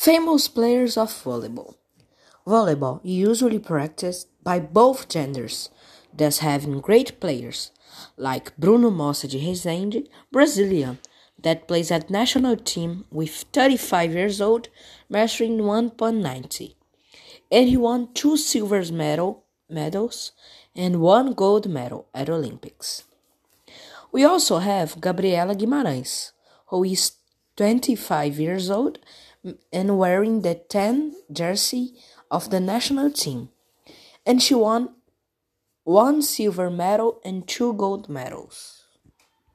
Famous players of volleyball. Volleyball usually practiced by both genders, thus having great players like Bruno Mossa de Rezende, Brazilian, that plays at national team with 35 years old, measuring 1.90. And he won two silver medal, medals and one gold medal at Olympics. We also have Gabriela Guimarães, who is 25 years old and wearing the 10 jersey of the national team. And she won one silver medal and two gold medals.